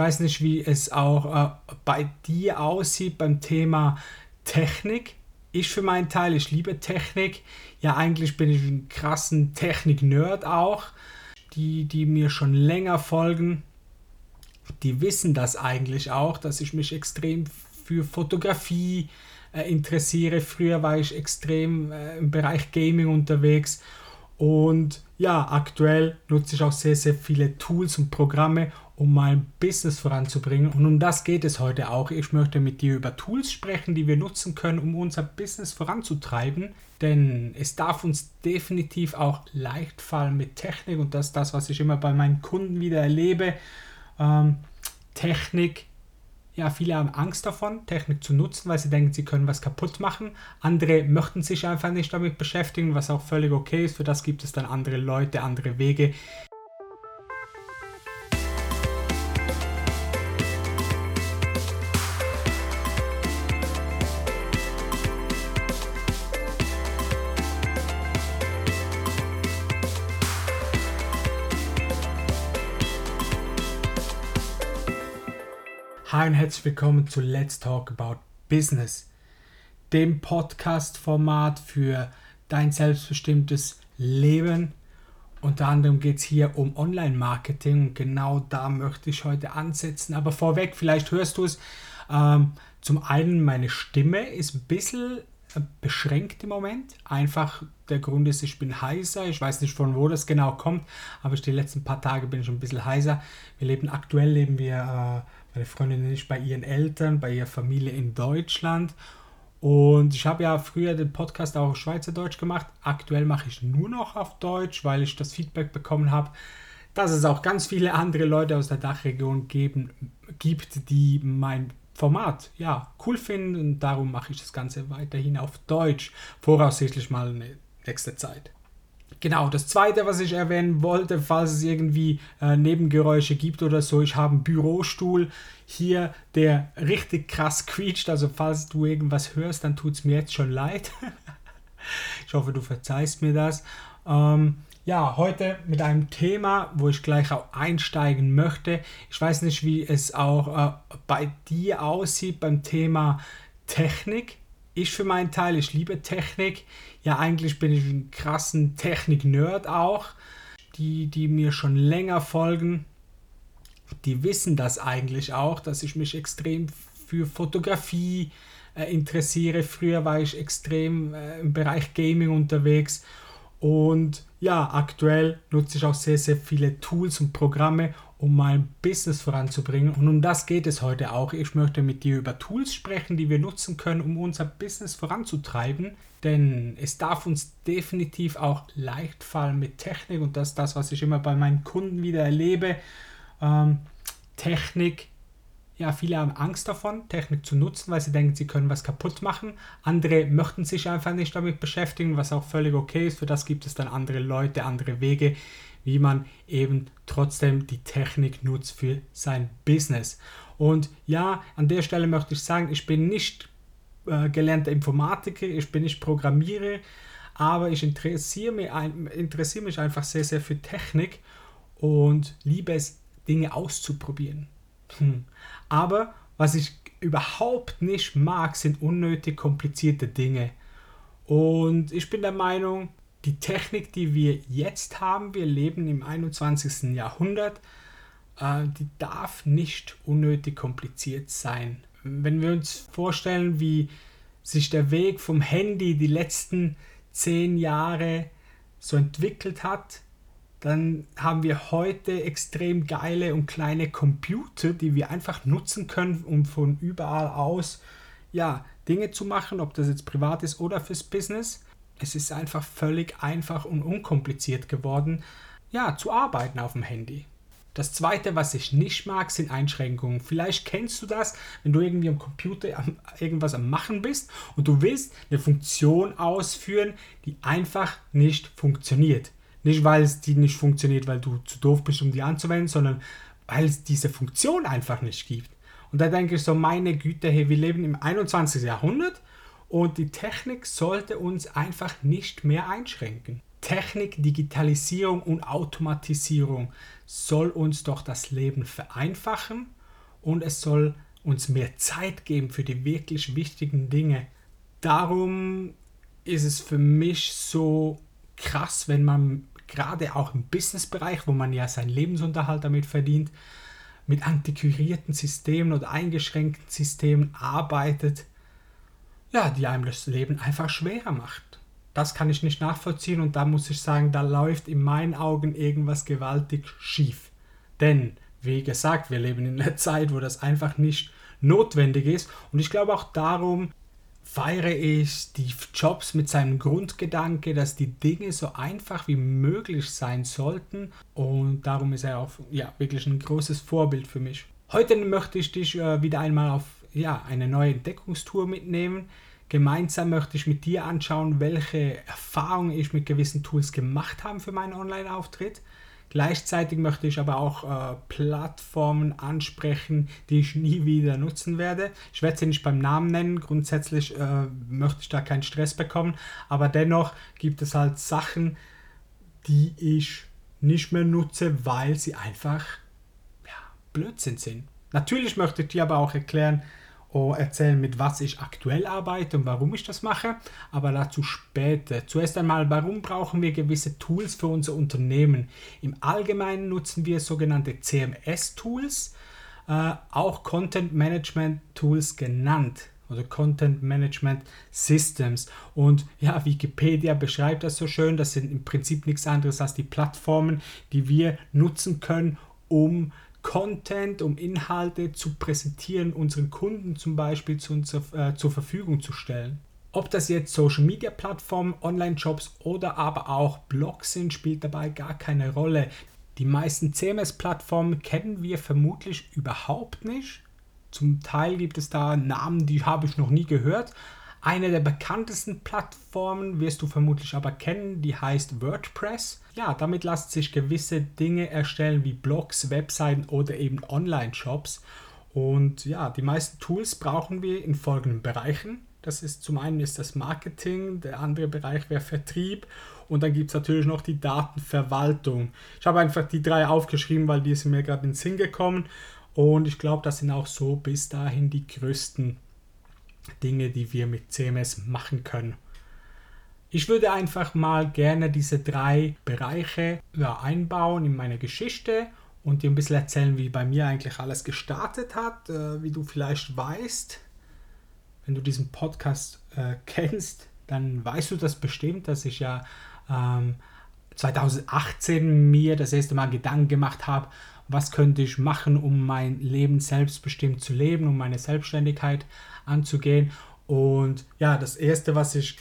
weiß nicht, wie es auch äh, bei dir aussieht beim Thema Technik. Ich für meinen Teil, ich liebe Technik. Ja, eigentlich bin ich ein krassen Technik-Nerd auch. Die, die mir schon länger folgen, die wissen das eigentlich auch, dass ich mich extrem für Fotografie äh, interessiere. Früher war ich extrem äh, im Bereich Gaming unterwegs und ja, aktuell nutze ich auch sehr, sehr viele Tools und Programme, um mein Business voranzubringen. Und um das geht es heute auch. Ich möchte mit dir über Tools sprechen, die wir nutzen können, um unser Business voranzutreiben. Denn es darf uns definitiv auch leicht fallen mit Technik. Und das ist das, was ich immer bei meinen Kunden wieder erlebe. Ähm, Technik ja, viele haben Angst davon, Technik zu nutzen, weil sie denken, sie können was kaputt machen. Andere möchten sich einfach nicht damit beschäftigen, was auch völlig okay ist. Für das gibt es dann andere Leute, andere Wege, Hi und herzlich willkommen zu Let's Talk About Business, dem Podcast-Format für dein selbstbestimmtes Leben. Unter anderem geht es hier um Online-Marketing und genau da möchte ich heute ansetzen. Aber vorweg, vielleicht hörst du es. Ähm, zum einen, meine Stimme ist ein bisschen äh, beschränkt im Moment. Einfach der Grund ist, ich bin heiser. Ich weiß nicht von wo das genau kommt, aber die letzten paar Tage bin ich ein bisschen heiser. Wir leben aktuell leben wir äh, meine Freundin ist bei ihren Eltern, bei ihrer Familie in Deutschland. Und ich habe ja früher den Podcast auch auf Schweizerdeutsch gemacht. Aktuell mache ich nur noch auf Deutsch, weil ich das Feedback bekommen habe, dass es auch ganz viele andere Leute aus der Dachregion geben, gibt, die mein Format ja cool finden. Und darum mache ich das Ganze weiterhin auf Deutsch. Voraussichtlich mal eine nächste Zeit. Genau, das zweite, was ich erwähnen wollte, falls es irgendwie äh, Nebengeräusche gibt oder so, ich habe einen Bürostuhl hier, der richtig krass quietscht. Also falls du irgendwas hörst, dann tut es mir jetzt schon leid. ich hoffe, du verzeihst mir das. Ähm, ja, heute mit einem Thema, wo ich gleich auch einsteigen möchte. Ich weiß nicht, wie es auch äh, bei dir aussieht beim Thema Technik. Ich für meinen Teil, ich liebe Technik. Ja, eigentlich bin ich ein krassen Technik-Nerd auch. Die, die mir schon länger folgen, die wissen das eigentlich auch, dass ich mich extrem für Fotografie äh, interessiere. Früher war ich extrem äh, im Bereich Gaming unterwegs und ja, aktuell nutze ich auch sehr, sehr viele Tools und Programme, um mein Business voranzubringen. Und um das geht es heute auch. Ich möchte mit dir über Tools sprechen, die wir nutzen können, um unser Business voranzutreiben. Denn es darf uns definitiv auch leicht fallen mit Technik. Und das ist das, was ich immer bei meinen Kunden wieder erlebe. Ähm, Technik ja, viele haben Angst davon, Technik zu nutzen, weil sie denken, sie können was kaputt machen. Andere möchten sich einfach nicht damit beschäftigen, was auch völlig okay ist. Für das gibt es dann andere Leute, andere Wege, wie man eben trotzdem die Technik nutzt für sein Business. Und ja, an der Stelle möchte ich sagen, ich bin nicht äh, gelernter Informatiker, ich bin nicht Programmierer, aber ich interessiere mich, interessiere mich einfach sehr, sehr für Technik und liebe es, Dinge auszuprobieren. Hm. Aber was ich überhaupt nicht mag, sind unnötig komplizierte Dinge. Und ich bin der Meinung, die Technik, die wir jetzt haben, wir leben im 21. Jahrhundert, äh, die darf nicht unnötig kompliziert sein. Wenn wir uns vorstellen, wie sich der Weg vom Handy die letzten zehn Jahre so entwickelt hat, dann haben wir heute extrem geile und kleine Computer, die wir einfach nutzen können, um von überall aus ja, Dinge zu machen, ob das jetzt privat ist oder fürs Business. Es ist einfach völlig einfach und unkompliziert geworden, ja, zu arbeiten auf dem Handy. Das zweite, was ich nicht mag, sind Einschränkungen. Vielleicht kennst du das, wenn du irgendwie am Computer irgendwas am Machen bist und du willst eine Funktion ausführen, die einfach nicht funktioniert. Nicht, weil es die nicht funktioniert, weil du zu doof bist, um die anzuwenden, sondern weil es diese Funktion einfach nicht gibt. Und da denke ich so, meine Güte, hey, wir leben im 21. Jahrhundert und die Technik sollte uns einfach nicht mehr einschränken. Technik, Digitalisierung und Automatisierung soll uns doch das Leben vereinfachen und es soll uns mehr Zeit geben für die wirklich wichtigen Dinge. Darum ist es für mich so krass, wenn man gerade auch im Businessbereich, wo man ja seinen Lebensunterhalt damit verdient, mit antiquierten Systemen oder eingeschränkten Systemen arbeitet, ja, die einem das Leben einfach schwerer macht. Das kann ich nicht nachvollziehen und da muss ich sagen, da läuft in meinen Augen irgendwas gewaltig schief. Denn, wie gesagt, wir leben in einer Zeit, wo das einfach nicht notwendig ist und ich glaube auch darum feiere ich Steve Jobs mit seinem Grundgedanke, dass die Dinge so einfach wie möglich sein sollten und darum ist er auch ja, wirklich ein großes Vorbild für mich. Heute möchte ich dich äh, wieder einmal auf ja, eine neue Entdeckungstour mitnehmen. Gemeinsam möchte ich mit dir anschauen, welche Erfahrungen ich mit gewissen Tools gemacht habe für meinen Online-Auftritt. Gleichzeitig möchte ich aber auch äh, Plattformen ansprechen, die ich nie wieder nutzen werde. Ich werde sie nicht beim Namen nennen. Grundsätzlich äh, möchte ich da keinen Stress bekommen. Aber dennoch gibt es halt Sachen, die ich nicht mehr nutze, weil sie einfach ja, Blödsinn sind. Natürlich möchte ich dir aber auch erklären, erzählen, mit was ich aktuell arbeite und warum ich das mache, aber dazu später. Zuerst einmal, warum brauchen wir gewisse Tools für unser Unternehmen? Im Allgemeinen nutzen wir sogenannte CMS-Tools, äh, auch Content Management Tools genannt oder Content Management Systems. Und ja, Wikipedia beschreibt das so schön. Das sind im Prinzip nichts anderes als die Plattformen, die wir nutzen können, um Content, um Inhalte zu präsentieren, unseren Kunden zum Beispiel zu, äh, zur Verfügung zu stellen. Ob das jetzt Social Media Plattformen, Online-Shops oder aber auch Blogs sind, spielt dabei gar keine Rolle. Die meisten CMS-Plattformen kennen wir vermutlich überhaupt nicht. Zum Teil gibt es da Namen, die habe ich noch nie gehört, eine der bekanntesten Plattformen wirst du vermutlich aber kennen, die heißt WordPress. Ja, damit lassen sich gewisse Dinge erstellen wie Blogs, Webseiten oder eben Online-Shops. Und ja, die meisten Tools brauchen wir in folgenden Bereichen. Das ist zum einen ist das Marketing, der andere Bereich wäre Vertrieb und dann gibt es natürlich noch die Datenverwaltung. Ich habe einfach die drei aufgeschrieben, weil die sind mir gerade in den Sinn gekommen und ich glaube, das sind auch so bis dahin die größten Dinge, die wir mit CMS machen können. Ich würde einfach mal gerne diese drei Bereiche einbauen in meine Geschichte und dir ein bisschen erzählen, wie bei mir eigentlich alles gestartet hat. Äh, wie du vielleicht weißt, wenn du diesen Podcast äh, kennst, dann weißt du das bestimmt, dass ich ja ähm, 2018 mir das erste Mal Gedanken gemacht habe, was könnte ich machen, um mein Leben selbstbestimmt zu leben, um meine Selbstständigkeit anzugehen. Und ja, das erste, was ich,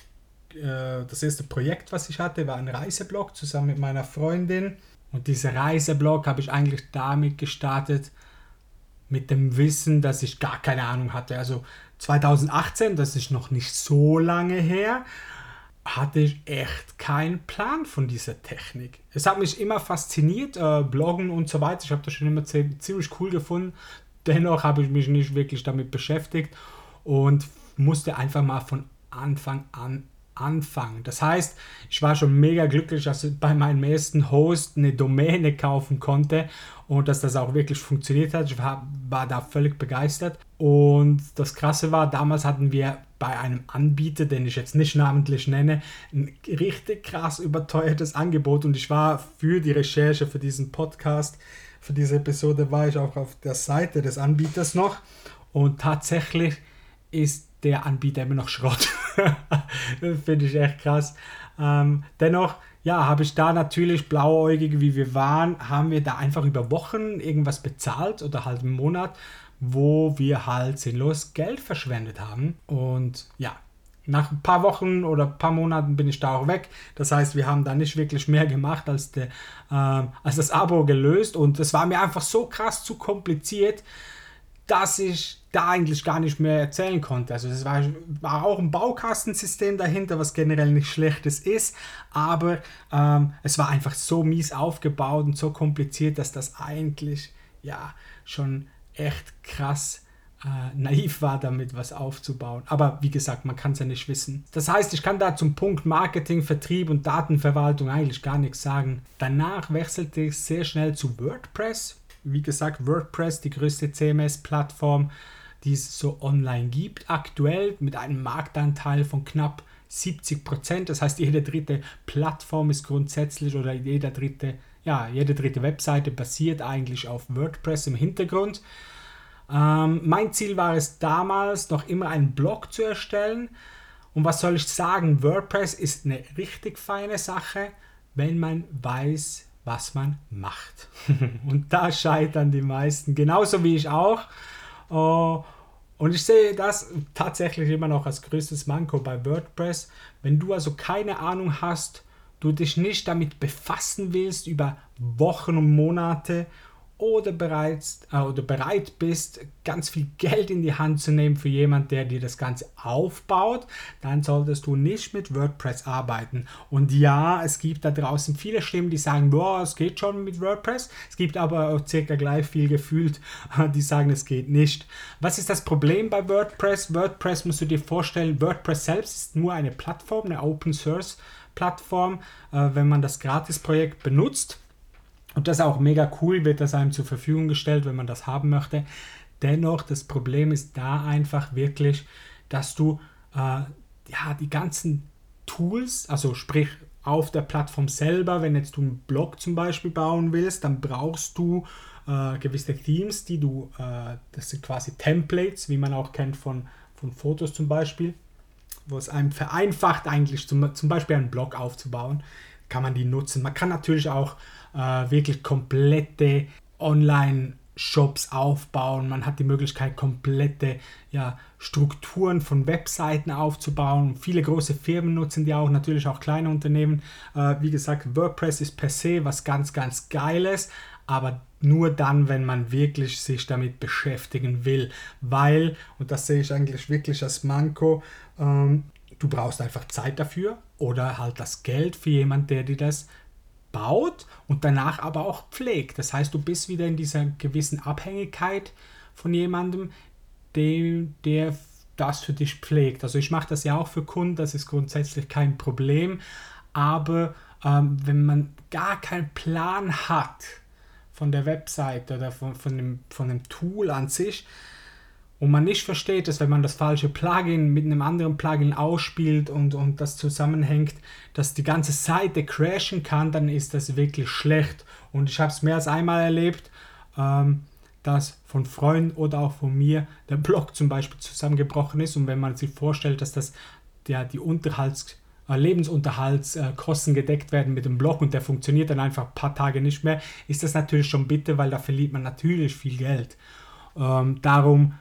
äh, das erste Projekt, was ich hatte, war ein Reiseblog zusammen mit meiner Freundin. Und dieser Reiseblog habe ich eigentlich damit gestartet, mit dem Wissen, dass ich gar keine Ahnung hatte. Also 2018, das ist noch nicht so lange her, hatte ich echt keinen Plan von dieser Technik. Es hat mich immer fasziniert, äh, Bloggen und so weiter. Ich habe das schon immer ziemlich cool gefunden. Dennoch habe ich mich nicht wirklich damit beschäftigt und musste einfach mal von Anfang an anfangen. Das heißt, ich war schon mega glücklich, dass ich bei meinem ersten Host eine Domäne kaufen konnte und dass das auch wirklich funktioniert hat. Ich war, war da völlig begeistert. Und das Krasse war, damals hatten wir bei einem Anbieter, den ich jetzt nicht namentlich nenne, ein richtig krass überteuertes Angebot und ich war für die Recherche für diesen Podcast, für diese Episode war ich auch auf der Seite des Anbieters noch und tatsächlich ist der Anbieter immer noch Schrott. Finde ich echt krass. Ähm, dennoch, ja, habe ich da natürlich blauäugig, wie wir waren, haben wir da einfach über Wochen irgendwas bezahlt oder halt im Monat, wo wir halt sinnlos Geld verschwendet haben. Und ja, nach ein paar Wochen oder ein paar Monaten bin ich da auch weg. Das heißt, wir haben da nicht wirklich mehr gemacht als, de, äh, als das Abo gelöst. Und es war mir einfach so krass zu kompliziert, dass ich da eigentlich gar nicht mehr erzählen konnte. Also es war, war auch ein Baukastensystem dahinter, was generell nicht schlechtes ist, aber ähm, es war einfach so mies aufgebaut und so kompliziert, dass das eigentlich ja schon echt krass äh, naiv war, damit was aufzubauen. Aber wie gesagt, man kann es ja nicht wissen. Das heißt, ich kann da zum Punkt Marketing, Vertrieb und Datenverwaltung eigentlich gar nichts sagen. Danach wechselte ich sehr schnell zu WordPress Wie gesagt, WordPress, die größte CMS-Plattform, die es so online gibt, aktuell mit einem Marktanteil von knapp 70 Prozent. Das heißt, jede dritte Plattform ist grundsätzlich oder jeder dritte, ja, jede dritte Webseite basiert eigentlich auf WordPress im Hintergrund. Ähm, mein Ziel war es damals, noch immer einen Blog zu erstellen. Und was soll ich sagen? WordPress ist eine richtig feine Sache, wenn man weiß, was man macht. und da scheitern die meisten, genauso wie ich auch. Uh, und ich sehe das tatsächlich immer noch als größtes Manko bei WordPress. Wenn du also keine Ahnung hast, du dich nicht damit befassen willst über Wochen und Monate oder, bereits, äh, oder bereit bist, ganz viel Geld in die Hand zu nehmen für jemanden, der dir das Ganze aufbaut, dann solltest du nicht mit WordPress arbeiten. Und ja, es gibt da draußen viele Stimmen, die sagen, boah, es geht schon mit WordPress. Es gibt aber circa gleich viel gefühlt, die sagen, es geht nicht. Was ist das Problem bei WordPress? WordPress musst du dir vorstellen, WordPress selbst ist nur eine Plattform, eine Open Source Plattform, äh, wenn man das Gratis-Projekt benutzt und das ist auch mega cool, wird das einem zur Verfügung gestellt, wenn man das haben möchte. Dennoch, das Problem ist da einfach wirklich, dass du äh, ja, die ganzen Tools, also sprich auf der Plattform selber, wenn jetzt du einen Blog zum Beispiel bauen willst, dann brauchst du äh, gewisse Themes, die du, äh, das sind quasi Templates, wie man auch kennt von, von Fotos zum Beispiel, wo es einem vereinfacht eigentlich zum, zum Beispiel einen Blog aufzubauen, kann man die nutzen. Man kann natürlich auch äh, wirklich komplette Online- Shops aufbauen. Man hat die Möglichkeit, komplette ja, Strukturen von Webseiten aufzubauen. Viele große Firmen nutzen die auch, natürlich auch kleine Unternehmen. Äh, wie gesagt, WordPress ist per se was ganz, ganz Geiles, aber nur dann, wenn man wirklich sich damit beschäftigen will. Weil, und das sehe ich eigentlich wirklich als Manko, ähm, du brauchst einfach Zeit dafür oder halt das Geld für jemanden, der dir das baut und danach aber auch pflegt. Das heißt, du bist wieder in dieser gewissen Abhängigkeit von jemandem, dem, der das für dich pflegt. Also ich mache das ja auch für Kunden, das ist grundsätzlich kein Problem, aber ähm, wenn man gar keinen Plan hat von der Webseite oder von, von, dem, von dem Tool an sich, und man nicht versteht, dass wenn man das falsche Plugin mit einem anderen Plugin ausspielt und, und das zusammenhängt, dass die ganze Seite crashen kann, dann ist das wirklich schlecht. Und ich habe es mehr als einmal erlebt, ähm, dass von Freunden oder auch von mir der Blog zum Beispiel zusammengebrochen ist. Und wenn man sich vorstellt, dass das der, die Unterhalts, äh, Lebensunterhaltskosten gedeckt werden mit dem Blog und der funktioniert dann einfach ein paar Tage nicht mehr, ist das natürlich schon bitte, weil da verliert man natürlich viel Geld. Ähm, darum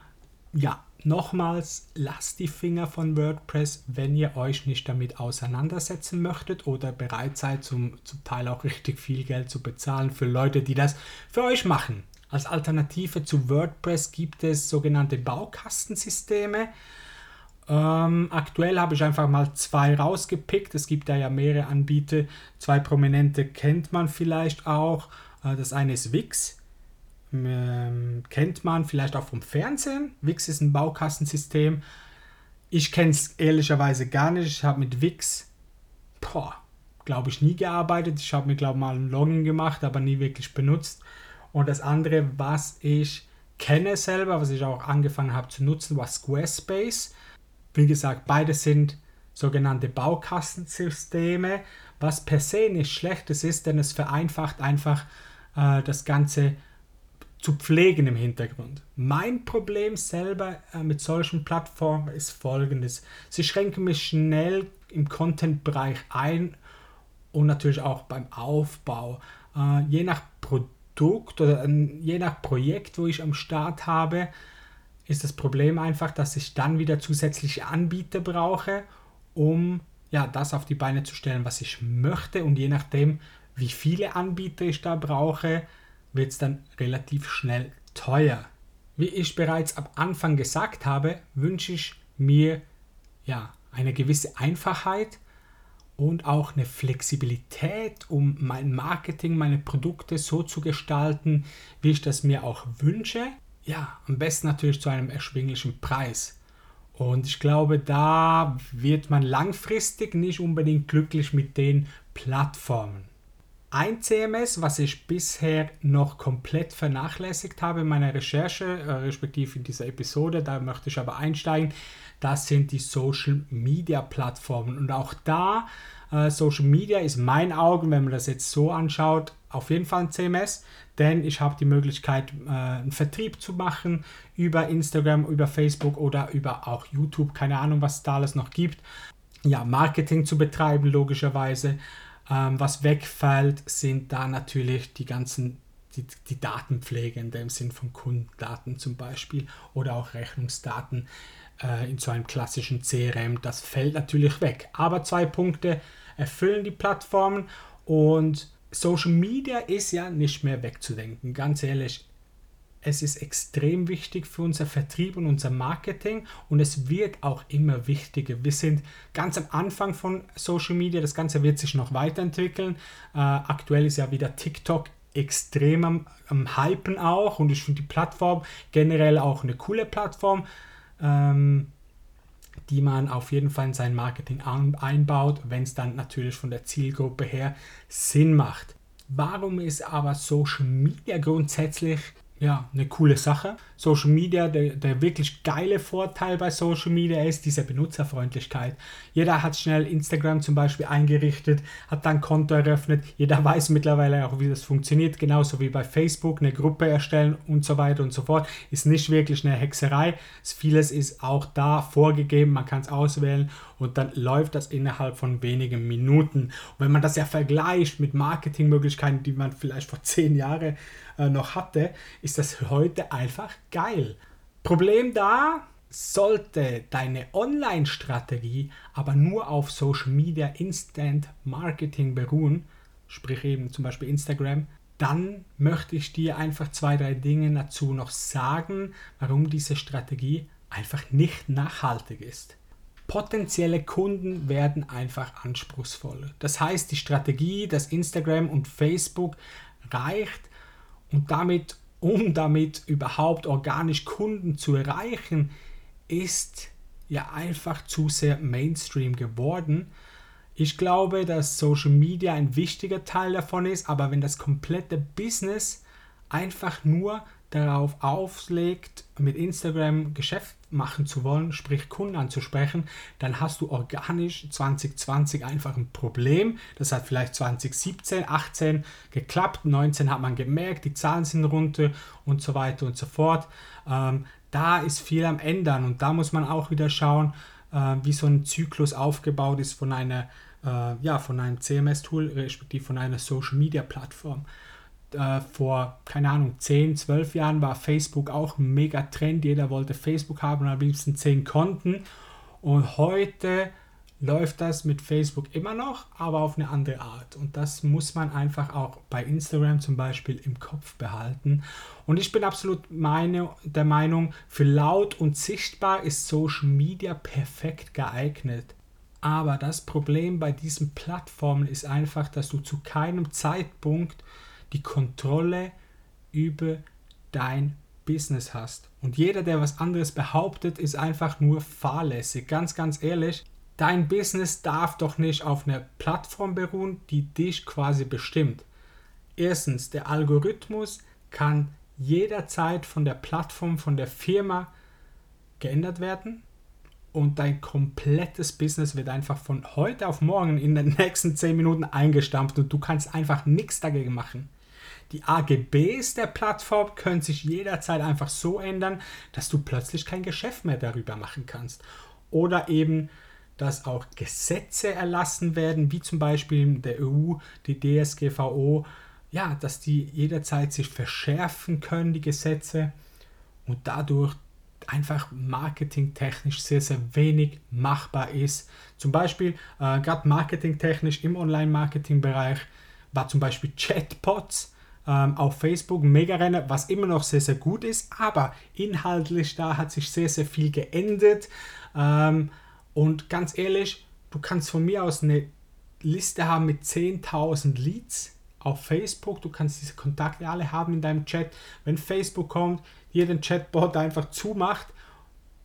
ja, nochmals, lasst die Finger von WordPress, wenn ihr euch nicht damit auseinandersetzen möchtet oder bereit seid, zum, zum Teil auch richtig viel Geld zu bezahlen für Leute, die das für euch machen. Als Alternative zu WordPress gibt es sogenannte Baukastensysteme. Ähm, aktuell habe ich einfach mal zwei rausgepickt. Es gibt da ja mehrere Anbieter. Zwei prominente kennt man vielleicht auch. Äh, das eine ist Wix ähm, kennt man vielleicht auch vom Fernsehen. Wix ist ein Baukastensystem. Ich kenne es ehrlicherweise gar nicht. Ich habe mit Wix, glaube ich, nie gearbeitet. Ich habe mir, glaube ich, mal ein Login gemacht, aber nie wirklich benutzt. Und das andere, was ich kenne selber, was ich auch angefangen habe zu nutzen, war Squarespace. Wie gesagt, beide sind sogenannte Baukastensysteme, was per se nicht schlechtes ist, denn es vereinfacht einfach äh, das Ganze zu pflegen im Hintergrund. Mein Problem selber äh, mit solchen Plattformen ist folgendes. Sie schränken mich schnell im Content-Bereich ein und natürlich auch beim Aufbau. Äh, je nach Produkt oder äh, je nach Projekt, wo ich am Start habe, ist das Problem einfach, dass ich dann wieder zusätzliche Anbieter brauche, um ja, das auf die Beine zu stellen, was ich möchte. Und je nachdem, wie viele Anbieter ich da brauche, wird es dann relativ schnell teuer. Wie ich bereits am Anfang gesagt habe, wünsche ich mir ja eine gewisse Einfachheit und auch eine Flexibilität, um mein Marketing, meine Produkte so zu gestalten, wie ich das mir auch wünsche. Ja, am besten natürlich zu einem erschwinglichen Preis. Und ich glaube, da wird man langfristig nicht unbedingt glücklich mit den Plattformen. Ein CMS, was ich bisher noch komplett vernachlässigt habe in meiner Recherche, äh, respektive in dieser Episode, da möchte ich aber einsteigen, das sind die Social Media Plattformen. Und auch da, äh, Social Media ist mein Augen, wenn man das jetzt so anschaut, auf jeden Fall ein CMS, denn ich habe die Möglichkeit, äh, einen Vertrieb zu machen über Instagram, über Facebook oder über auch YouTube, keine Ahnung, was es da alles noch gibt. Ja, Marketing zu betreiben, logischerweise. Ähm, was wegfällt, sind da natürlich die ganzen die, die Datenpflege in dem Sinn von Kundendaten zum Beispiel oder auch Rechnungsdaten äh, in so einem klassischen CRM. Das fällt natürlich weg. Aber zwei Punkte erfüllen die Plattformen und Social Media ist ja nicht mehr wegzudenken. Ganz ehrlich, es ist extrem wichtig für unser Vertrieb und unser Marketing und es wird auch immer wichtiger. Wir sind ganz am Anfang von Social Media, das Ganze wird sich noch weiterentwickeln. Äh, aktuell ist ja wieder TikTok extrem am, am Hypen auch und ich finde die Plattform generell auch eine coole Plattform, ähm, die man auf jeden Fall in sein Marketing einbaut, wenn es dann natürlich von der Zielgruppe her Sinn macht. Warum ist aber Social Media grundsätzlich ja, eine coole Sache. Social Media, der, der wirklich geile Vorteil bei Social Media ist diese Benutzerfreundlichkeit. Jeder hat schnell Instagram zum Beispiel eingerichtet, hat dann Konto eröffnet. Jeder weiß mittlerweile auch, wie das funktioniert, genauso wie bei Facebook eine Gruppe erstellen und so weiter und so fort. Ist nicht wirklich eine Hexerei. Vieles ist auch da vorgegeben, man kann es auswählen und dann läuft das innerhalb von wenigen Minuten. Und wenn man das ja vergleicht mit Marketingmöglichkeiten, die man vielleicht vor zehn Jahren noch hatte, ist das heute einfach geil. Problem da, sollte deine Online-Strategie aber nur auf Social Media Instant Marketing beruhen, sprich eben zum Beispiel Instagram, dann möchte ich dir einfach zwei, drei Dinge dazu noch sagen, warum diese Strategie einfach nicht nachhaltig ist. Potenzielle Kunden werden einfach anspruchsvoller. Das heißt, die Strategie, dass Instagram und Facebook reicht, und damit, um damit überhaupt organisch Kunden zu erreichen, ist ja einfach zu sehr Mainstream geworden. Ich glaube, dass Social Media ein wichtiger Teil davon ist, aber wenn das komplette Business einfach nur darauf auflegt, mit Instagram Geschäft machen zu wollen, sprich Kunden anzusprechen, dann hast du organisch 2020 einfach ein Problem. Das hat vielleicht 2017, 18 geklappt, 19 hat man gemerkt, die Zahlen sind runter und so weiter und so fort. Ähm, da ist viel am Ändern und da muss man auch wieder schauen, äh, wie so ein Zyklus aufgebaut ist von einer äh, ja, von einem CMS-Tool, respektive von einer Social-Media-Plattform äh, vor, keine Ahnung, 10, 12 Jahren war Facebook auch ein mega Trend. Jeder wollte Facebook haben und am liebsten 10 Konten. Und heute läuft das mit Facebook immer noch, aber auf eine andere Art. Und das muss man einfach auch bei Instagram zum Beispiel im Kopf behalten. Und ich bin absolut meine, der Meinung, für laut und sichtbar ist Social Media perfekt geeignet. Aber das Problem bei diesen Plattformen ist einfach, dass du zu keinem Zeitpunkt die Kontrolle über dein Business hast. Und jeder, der was anderes behauptet, ist einfach nur fahrlässig. Ganz, ganz ehrlich, dein Business darf doch nicht auf einer Plattform beruhen, die dich quasi bestimmt. Erstens, der Algorithmus kann jederzeit von der Plattform, von der Firma geändert werden und dein komplettes Business wird einfach von heute auf morgen in den nächsten 10 Minuten eingestampft und du kannst einfach nichts dagegen machen. Die AGBs der Plattform können sich jederzeit einfach so ändern, dass du plötzlich kein Geschäft mehr darüber machen kannst. Oder eben, dass auch Gesetze erlassen werden, wie zum Beispiel der EU, die DSGVO, ja, dass die jederzeit sich verschärfen können, die Gesetze, und dadurch einfach marketingtechnisch sehr, sehr wenig machbar ist. Zum Beispiel, äh, gerade marketingtechnisch im Online-Marketing-Bereich war zum Beispiel Chatbots ähm, auf Facebook Mega-Rennen, was immer noch sehr, sehr gut ist, aber inhaltlich da hat sich sehr, sehr viel geändert. Ähm, und ganz ehrlich, du kannst von mir aus eine Liste haben mit 10.000 Leads auf Facebook. Du kannst diese Kontakte alle haben in deinem Chat. Wenn Facebook kommt, hier den Chatbot einfach zumacht,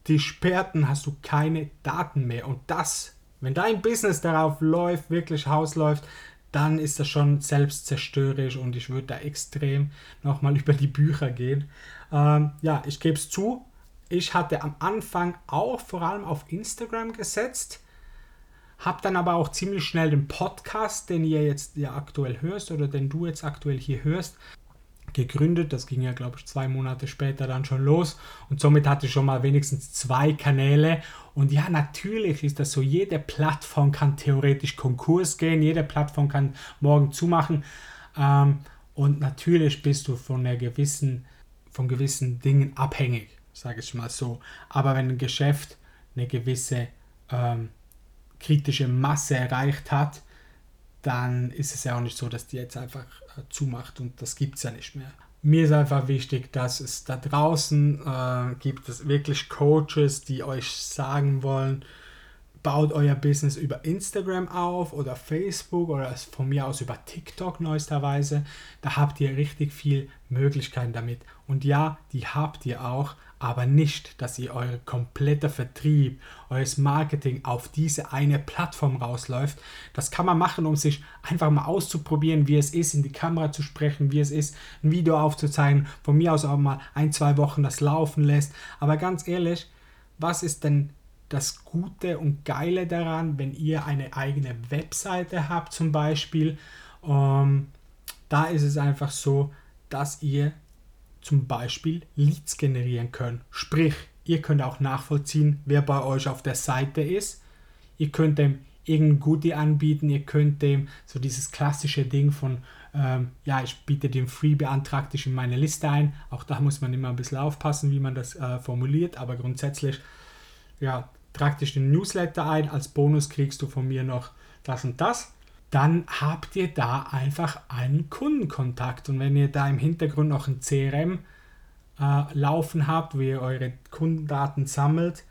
die sperrten, hast du keine Daten mehr. Und das, wenn dein Business darauf läuft, wirklich Haus läuft, dann ist das schon selbstzerstörerisch und ich würde da extrem nochmal über die Bücher gehen. Ähm, ja, ich gebe es zu, ich hatte am Anfang auch vor allem auf Instagram gesetzt, habe dann aber auch ziemlich schnell den Podcast, den ihr jetzt ja aktuell hörst oder den du jetzt aktuell hier hörst, gegründet. Das ging ja, glaube ich, zwei Monate später dann schon los. Und somit hatte ich schon mal wenigstens zwei Kanäle. Und ja, natürlich ist das so. Jede Plattform kann theoretisch Konkurs gehen. Jede Plattform kann morgen zumachen. Ähm, und natürlich bist du von, einer gewissen, von gewissen Dingen abhängig, sage ich mal so. Aber wenn ein Geschäft eine gewisse ähm, kritische Masse erreicht hat, dann ist es ja auch nicht so, dass die jetzt einfach äh, zumacht und das gibt es ja nicht mehr. Mir ist einfach wichtig, dass es da draußen äh, gibt es wirklich Coaches, die euch sagen wollen, baut euer Business über Instagram auf oder Facebook oder von mir aus über TikTok neuesterweise. Da habt ihr richtig viel Möglichkeiten damit. Und ja, die habt ihr auch, aber nicht, dass ihr euer kompletter Vertrieb, euer Marketing auf diese eine Plattform rausläuft. Das kann man machen, um sich einfach mal auszuprobieren, wie es ist, in die Kamera zu sprechen, wie es ist, ein Video aufzuzeigen, von mir aus auch mal ein, zwei Wochen das laufen lässt. Aber ganz ehrlich, was ist denn das Gute und Geile daran, wenn ihr eine eigene Webseite habt zum Beispiel? Ähm, da ist es einfach so, dass ihr zum Beispiel Leads generieren können. Sprich, ihr könnt auch nachvollziehen, wer bei euch auf der Seite ist. Ihr könnt dem irgendein Goodie anbieten, ihr könnt dem so dieses klassische Ding von, ähm, ja, ich biete den Free, beantrag dich in meine Liste ein. Auch da muss man immer ein bisschen aufpassen, wie man das äh, formuliert, aber grundsätzlich, ja, trag dich den Newsletter ein, als Bonus kriegst du von mir noch das und das dann habt ihr da einfach einen Kundenkontakt. Und wenn ihr da im Hintergrund noch ein CRM äh, laufen habt, wo ihr eure Kundendaten sammelt,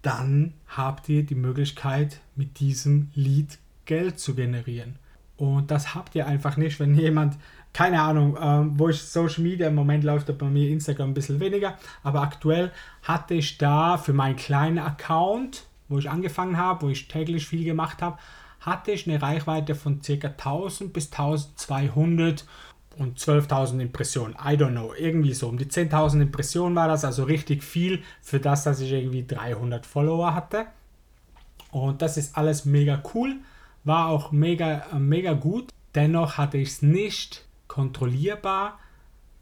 dann habt ihr die Möglichkeit, mit diesem Lead Geld zu generieren. Und das habt ihr einfach nicht, wenn jemand, keine Ahnung, ähm, wo ich Social Media im Moment läuft, bei mir Instagram ein bisschen weniger, aber aktuell hatte ich da für meinen kleinen Account, wo ich angefangen habe, wo ich täglich viel gemacht habe, hatte ich eine Reichweite von ca. 1000 bis 1200 und 12.000 Impressionen. I don't know, irgendwie so. Um die 10.000 Impressionen war das also richtig viel für das, dass ich irgendwie 300 Follower hatte. Und das ist alles mega cool, war auch mega, äh, mega gut. Dennoch hatte ich es nicht kontrollierbar,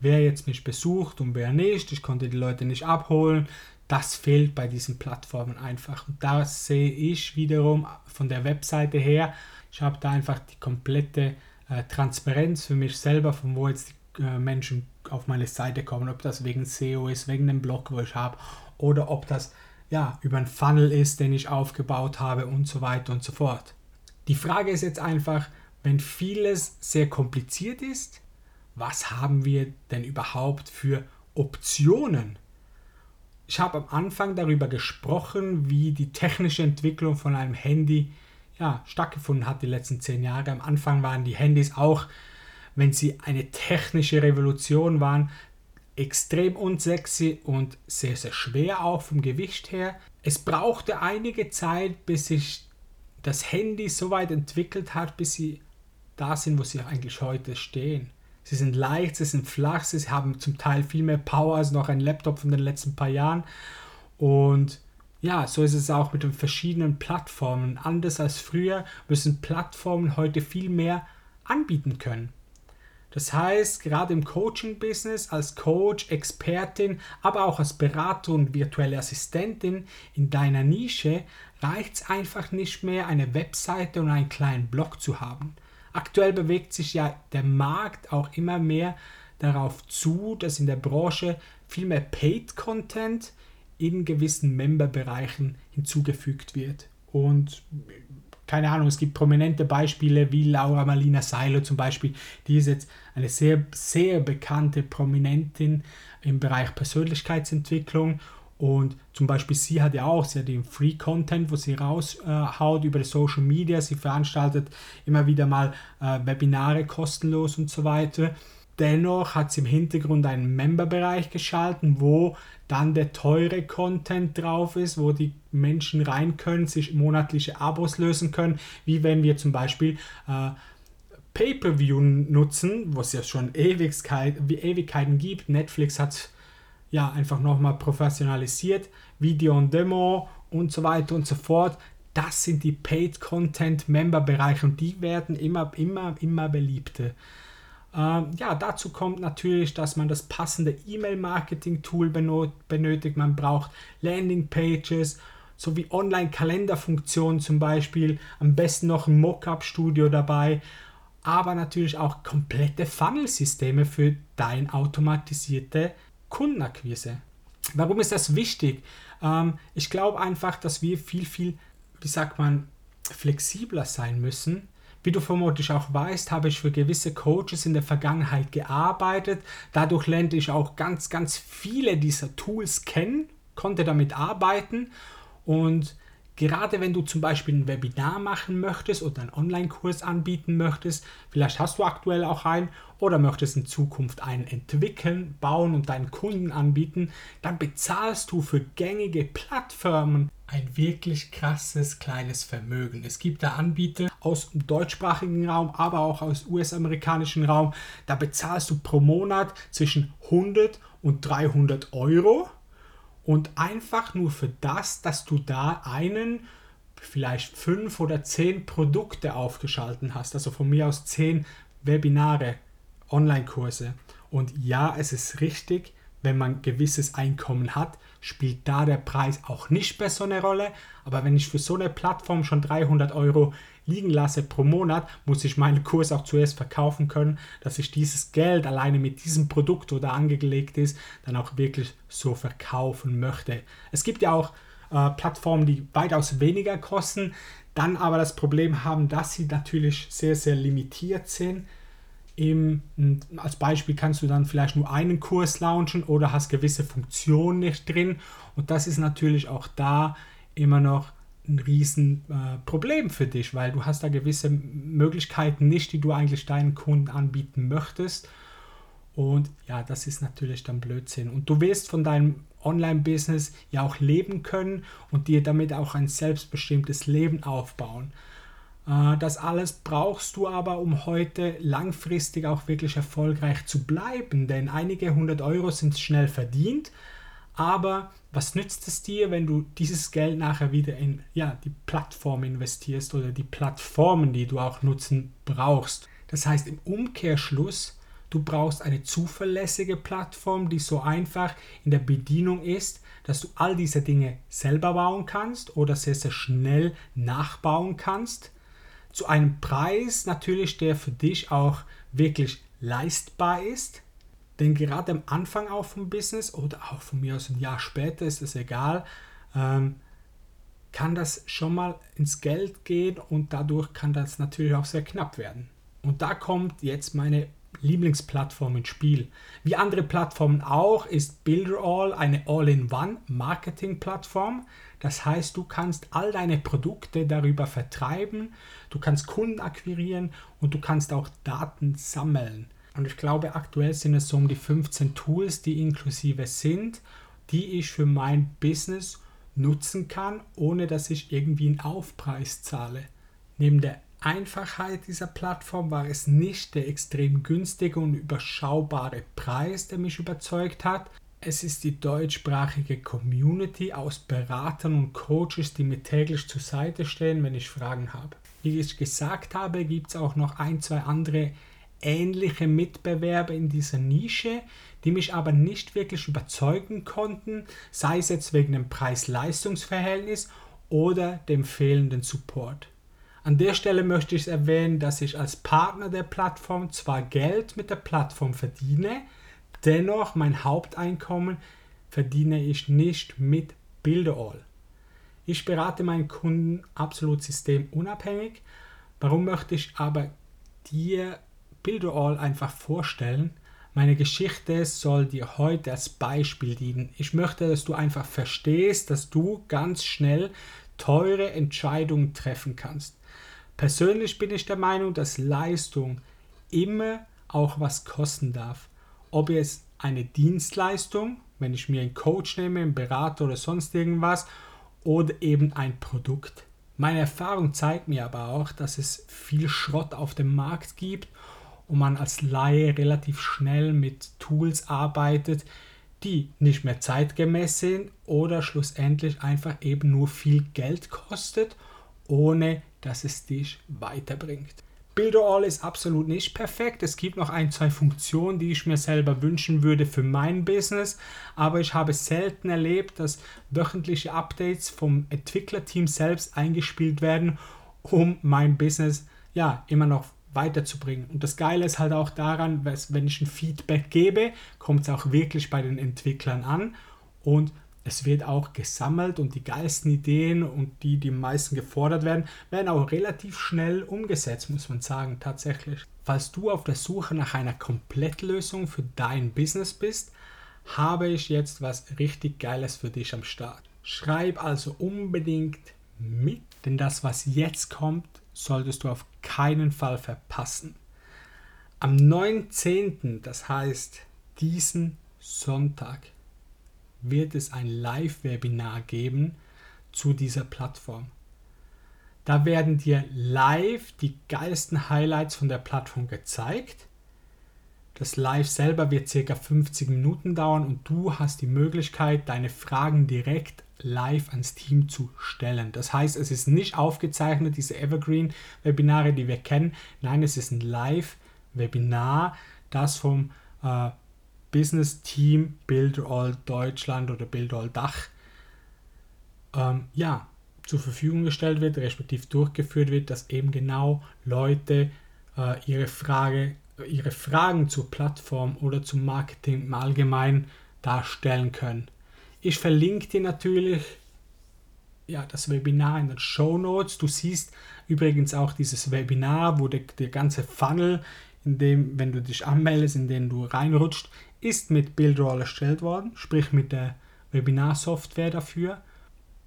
wer jetzt mich besucht und wer nicht. Ich konnte die Leute nicht abholen das fehlt bei diesen Plattformen einfach. Und da sehe ich wiederum von der Webseite her, ich habe da einfach die komplette äh, Transparenz für mich selber, von wo jetzt die äh, Menschen auf meine Seite kommen, ob das wegen SEO ist, wegen dem Blog, wo ich habe, oder ob das ja über einen Funnel ist, den ich aufgebaut habe und so weiter und so fort. Die Frage ist jetzt einfach, wenn vieles sehr kompliziert ist, was haben wir denn überhaupt für Optionen? Ich habe am Anfang darüber gesprochen, wie die technische Entwicklung von einem Handy ja, stattgefunden hat die letzten zehn Jahre. Am Anfang waren die Handys auch, wenn sie eine technische Revolution waren, extrem unsexy und sehr, sehr schwer auch vom Gewicht her. Es brauchte einige Zeit, bis sich das Handy so weit entwickelt hat, bis sie da sind, wo sie eigentlich heute stehen. Sie sind leicht, sie sind flach, sie haben zum Teil viel mehr Power als noch ein Laptop von den letzten paar Jahren. Und ja, so ist es auch mit den verschiedenen Plattformen. Anders als früher müssen Plattformen heute viel mehr anbieten können. Das heißt, gerade im Coaching-Business als Coach, Expertin, aber auch als Berater und virtuelle Assistentin in deiner Nische reicht es einfach nicht mehr, eine Webseite und einen kleinen Blog zu haben. Aktuell bewegt sich ja der Markt auch immer mehr darauf zu, dass in der Branche viel mehr Paid-Content in gewissen Member-Bereichen hinzugefügt wird. Und keine Ahnung, es gibt prominente Beispiele wie Laura Marlina Seiler zum Beispiel, die ist jetzt eine sehr, sehr bekannte Prominentin im Bereich Persönlichkeitsentwicklung und zum Beispiel sie hat ja auch, sie hat den Free Content, wo sie raushaut äh, über Social Media. Sie veranstaltet immer wieder mal äh, Webinare kostenlos und so weiter. Dennoch hat sie im Hintergrund einen Member-Bereich geschalten, wo dann der teure Content drauf ist, wo die Menschen rein können, sich monatliche Abos lösen können, wie wenn wir zum Beispiel äh, Pay-per-View nutzen, was ja schon Ewigkeit, Ewigkeiten gibt. Netflix hat ja einfach nochmal professionalisiert, Video und Demo und so weiter und so fort. Das sind die Paid Content Member Bereiche und die werden immer, immer, immer beliebter. Ähm, ja, dazu kommt natürlich, dass man das passende E-Mail-Marketing-Tool benötigt. Man braucht Landing-Pages sowie Online-Kalenderfunktionen zum Beispiel. Am besten noch ein Mockup-Studio dabei. Aber natürlich auch komplette Funnel-Systeme für dein automatisierte Kundenakquise. Warum ist das wichtig? Ähm, ich glaube einfach, dass wir viel, viel, wie sagt man, flexibler sein müssen wie du vermutlich auch weißt, habe ich für gewisse Coaches in der Vergangenheit gearbeitet. Dadurch lernte ich auch ganz, ganz viele dieser Tools kennen, konnte damit arbeiten und gerade wenn du zum Beispiel ein Webinar machen möchtest oder einen Online-Kurs anbieten möchtest, vielleicht hast du aktuell auch einen oder möchtest in Zukunft einen entwickeln, bauen und deinen Kunden anbieten, dann bezahlst du für gängige Plattformen ein wirklich krasses kleines Vermögen. Es gibt da Anbieter aus dem deutschsprachigen Raum, aber auch aus US-amerikanischen Raum. Da bezahlst du pro Monat zwischen 100 und 300 Euro und einfach nur für das, dass du da einen, vielleicht fünf oder zehn Produkte aufgeschalten hast. Also von mir aus zehn Webinare, Online-Kurse. Und ja, es ist richtig, wenn man gewisses Einkommen hat, spielt da der Preis auch nicht mehr so eine Rolle. Aber wenn ich für so eine Plattform schon 300 Euro liegen lasse pro Monat, muss ich meinen Kurs auch zuerst verkaufen können, dass ich dieses Geld alleine mit diesem Produkt oder angelegt ist, dann auch wirklich so verkaufen möchte. Es gibt ja auch äh, Plattformen, die weitaus weniger kosten, dann aber das Problem haben, dass sie natürlich sehr, sehr limitiert sind. Im, als Beispiel kannst du dann vielleicht nur einen Kurs launchen oder hast gewisse Funktionen nicht drin. Und das ist natürlich auch da immer noch ein Riesenproblem äh, für dich, weil du hast da gewisse Möglichkeiten nicht, die du eigentlich deinen Kunden anbieten möchtest. Und ja, das ist natürlich dann Blödsinn. Und du willst von deinem Online-Business ja auch leben können und dir damit auch ein selbstbestimmtes Leben aufbauen. Äh, das alles brauchst du aber, um heute langfristig auch wirklich erfolgreich zu bleiben, denn einige hundert Euro sind schnell verdient, aber was nützt es dir, wenn du dieses Geld nachher wieder in ja, die Plattform investierst oder die Plattformen, die du auch nutzen brauchst? Das heißt im Umkehrschluss, du brauchst eine zuverlässige Plattform, die so einfach in der Bedienung ist, dass du all diese Dinge selber bauen kannst oder sehr, sehr schnell nachbauen kannst. Zu einem Preis natürlich, der für dich auch wirklich leistbar ist denn gerade am Anfang auch vom Business oder auch von mir aus ein Jahr später ist es egal, ähm, kann das schon mal ins Geld gehen und dadurch kann das natürlich auch sehr knapp werden. Und da kommt jetzt meine Lieblingsplattform ins Spiel. Wie andere Plattformen auch ist Builderall eine All-in-One-Marketing-Plattform. Das heißt, du kannst all deine Produkte darüber vertreiben, du kannst Kunden akquirieren und du kannst auch Daten sammeln. Und ich glaube, aktuell sind es so um die 15 Tools, die inklusive sind, die ich für mein Business nutzen kann, ohne dass ich irgendwie einen Aufpreis zahle. Neben der Einfachheit dieser Plattform war es nicht der extrem günstige und überschaubare Preis, der mich überzeugt hat. Es ist die deutschsprachige Community aus Beratern und Coaches, die mir täglich zur Seite stehen, wenn ich Fragen habe. Wie ich gesagt habe, gibt es auch noch ein, zwei andere ähnliche Mitbewerber in dieser Nische, die mich aber nicht wirklich überzeugen konnten, sei es jetzt wegen dem Preis-Leistungs-Verhältnis oder dem fehlenden Support. An der Stelle möchte ich erwähnen, dass ich als Partner der Plattform zwar Geld mit der Plattform verdiene, dennoch mein Haupteinkommen verdiene ich nicht mit Builderall. Ich berate meinen Kunden absolut systemunabhängig. Warum möchte ich aber dir Builderall einfach vorstellen. Meine Geschichte soll dir heute als Beispiel dienen. Ich möchte, dass du einfach verstehst, dass du ganz schnell teure Entscheidungen treffen kannst. Persönlich bin ich der Meinung, dass Leistung immer auch was kosten darf. Ob es eine Dienstleistung, wenn ich mir einen Coach nehme, einen Berater oder sonst irgendwas, oder eben ein Produkt. Meine Erfahrung zeigt mir aber auch, dass es viel Schrott auf dem Markt gibt und man als Laie relativ schnell mit Tools arbeitet, die nicht mehr zeitgemäß sind oder schlussendlich einfach eben nur viel Geld kostet, ohne dass es dich weiterbringt. Builderall ist absolut nicht perfekt. Es gibt noch ein, zwei Funktionen, die ich mir selber wünschen würde für mein Business. Aber ich habe selten erlebt, dass wöchentliche Updates vom Entwicklerteam selbst eingespielt werden, um mein Business ja immer noch weiterzubringen. Und das Geile ist halt auch daran, wenn ich ein Feedback gebe, kommt es auch wirklich bei den Entwicklern an und es wird auch gesammelt und die geilsten Ideen und die, die am meisten gefordert werden, werden auch relativ schnell umgesetzt, muss man sagen, tatsächlich. Falls du auf der Suche nach einer Komplettlösung für dein Business bist, habe ich jetzt was richtig Geiles für dich am Start. Schreib also unbedingt mit, denn das, was jetzt kommt, solltest du auf keinen Fall verpassen. Am 19., das heißt diesen Sonntag, wird es ein Live-Webinar geben zu dieser Plattform. Da werden dir live die geilsten Highlights von der Plattform gezeigt. Das Live selber wird ca. 50 Minuten dauern und du hast die Möglichkeit, deine Fragen direkt live ans Team zu stellen. Das heißt, es ist nicht aufgezeichnet, diese Evergreen-Webinare, die wir kennen. Nein, es ist ein Live-Webinar, das vom äh, Business Team Build All Deutschland oder Build All Dach ähm, ja, zur Verfügung gestellt wird, respektive durchgeführt wird, dass eben genau Leute äh, ihre, Frage, ihre Fragen zur Plattform oder zum Marketing im Allgemeinen darstellen können. Ich verlinke dir natürlich ja, das Webinar in den Show Notes. Du siehst übrigens auch dieses Webinar, wo der, der ganze Funnel, in dem, wenn du dich anmeldest, in den du reinrutscht, ist mit Buildroll erstellt worden, sprich mit der Webinar-Software dafür.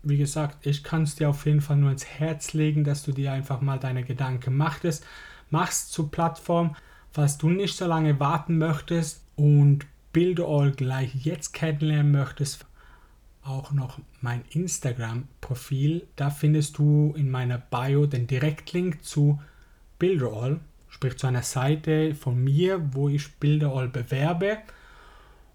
Wie gesagt, ich kann es dir auf jeden Fall nur ins Herz legen, dass du dir einfach mal deine Gedanken machtest, machst zur Plattform. Falls du nicht so lange warten möchtest und Builderall gleich jetzt kennenlernen möchtest, auch noch mein Instagram-Profil. Da findest du in meiner Bio den Direktlink zu Builderall, sprich zu einer Seite von mir, wo ich Builderall bewerbe.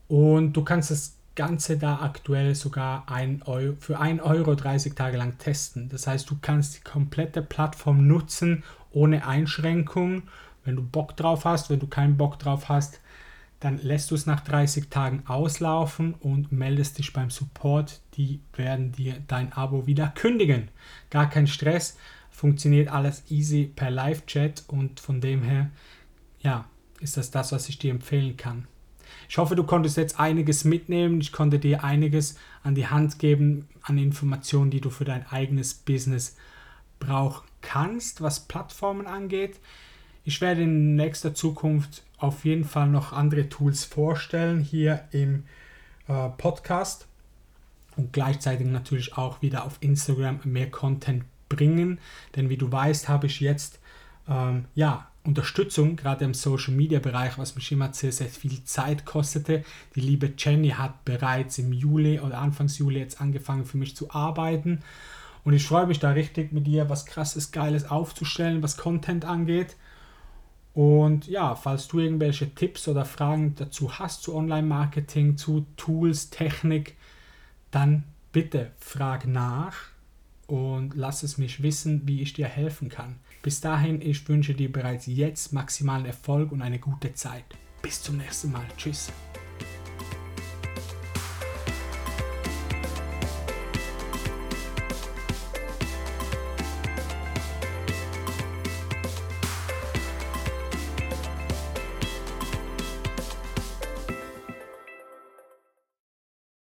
Und du kannst das Ganze da aktuell sogar ein Euro, für 1 Euro 30 Tage lang testen. Das heißt, du kannst die komplette Plattform nutzen ohne Einschränkung. Wenn du Bock drauf hast, wenn du keinen Bock drauf hast, dann lässt du es nach 30 Tagen auslaufen und meldest dich beim Support. Die werden dir dein Abo wieder kündigen. Gar kein Stress, funktioniert alles easy per Live-Chat und von dem her, ja, ist das das, was ich dir empfehlen kann. Ich hoffe, du konntest jetzt einiges mitnehmen. Ich konnte dir einiges an die Hand geben an Informationen, die du für dein eigenes Business brauchen kannst, was Plattformen angeht. Ich werde in nächster Zukunft auf jeden Fall noch andere Tools vorstellen hier im äh, Podcast und gleichzeitig natürlich auch wieder auf Instagram mehr Content bringen. Denn wie du weißt, habe ich jetzt ähm, ja Unterstützung, gerade im Social Media Bereich, was mich immer sehr, sehr viel Zeit kostete. Die liebe Jenny hat bereits im Juli oder Anfangs Juli jetzt angefangen für mich zu arbeiten. Und ich freue mich da richtig mit ihr was krasses, geiles aufzustellen, was Content angeht. Und ja, falls du irgendwelche Tipps oder Fragen dazu hast zu Online-Marketing, zu Tools, Technik, dann bitte frag nach und lass es mich wissen, wie ich dir helfen kann. Bis dahin, ich wünsche dir bereits jetzt maximalen Erfolg und eine gute Zeit. Bis zum nächsten Mal. Tschüss.